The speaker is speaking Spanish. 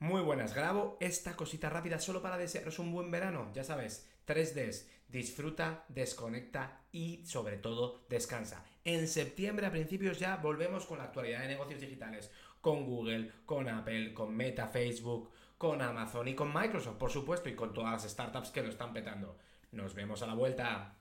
Muy buenas, grabo esta cosita rápida solo para desearos un buen verano, ya sabes, 3Ds, disfruta, desconecta y sobre todo descansa. En septiembre a principios ya volvemos con la actualidad de negocios digitales, con Google, con Apple, con Meta, Facebook, con Amazon y con Microsoft, por supuesto, y con todas las startups que lo están petando. Nos vemos a la vuelta.